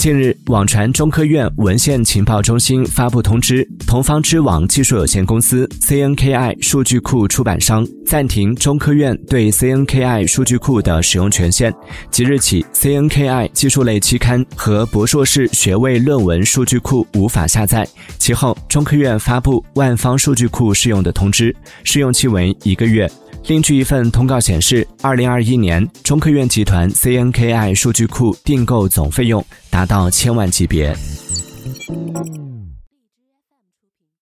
近日，网传中科院文献情报中心发布通知，同方知网技术有限公司 （CNKI） 数据库出版商暂停中科院对 CNKI 数据库的使用权限。即日起，CNKI 技术类期刊和博硕士学位论文数据库无法下载。其后，中科院发布万方数据库试用的通知，试用期为一个月。另据一份通告显示，二零二一年中科院集团 CNKI 数据库订购总费用达到千万级别。